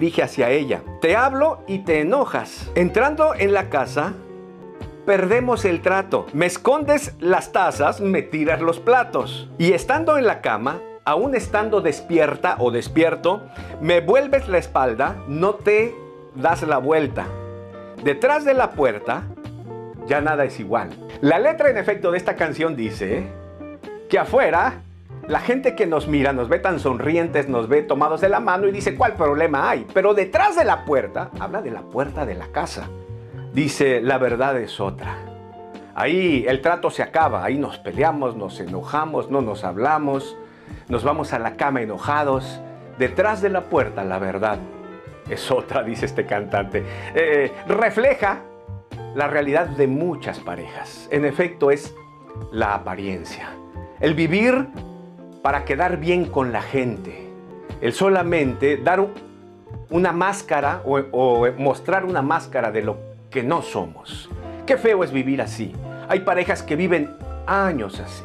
dije hacia ella, te hablo y te enojas. Entrando en la casa, perdemos el trato. Me escondes las tazas, me tiras los platos. Y estando en la cama, aún estando despierta o despierto, me vuelves la espalda, no te das la vuelta. Detrás de la puerta, ya nada es igual. La letra en efecto de esta canción dice que afuera la gente que nos mira nos ve tan sonrientes, nos ve tomados de la mano y dice, ¿cuál problema hay? Pero detrás de la puerta, habla de la puerta de la casa. Dice, la verdad es otra. Ahí el trato se acaba, ahí nos peleamos, nos enojamos, no nos hablamos, nos vamos a la cama enojados. Detrás de la puerta, la verdad es otra, dice este cantante. Eh, refleja la realidad de muchas parejas. En efecto, es la apariencia. El vivir para quedar bien con la gente. El solamente dar una máscara o, mostrar una máscara de lo que no somos. Qué feo es vivir así. Hay parejas que viven años así.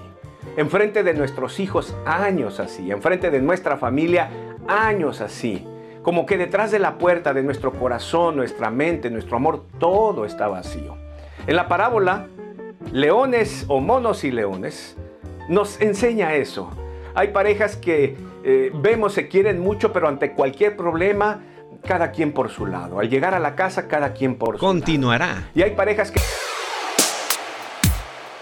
Enfrente de nuestros hijos, años así. Enfrente de nuestra familia, años así. Como que detrás de la puerta de nuestro corazón, nuestra mente, nuestro amor, todo está vacío. En la parábola, leones o monos y leones, nos enseña eso. Hay parejas que eh, vemos se quieren mucho, pero ante cualquier problema, cada quien por su lado. Al llegar a la casa, cada quien por su Continuará. Y hay parejas que...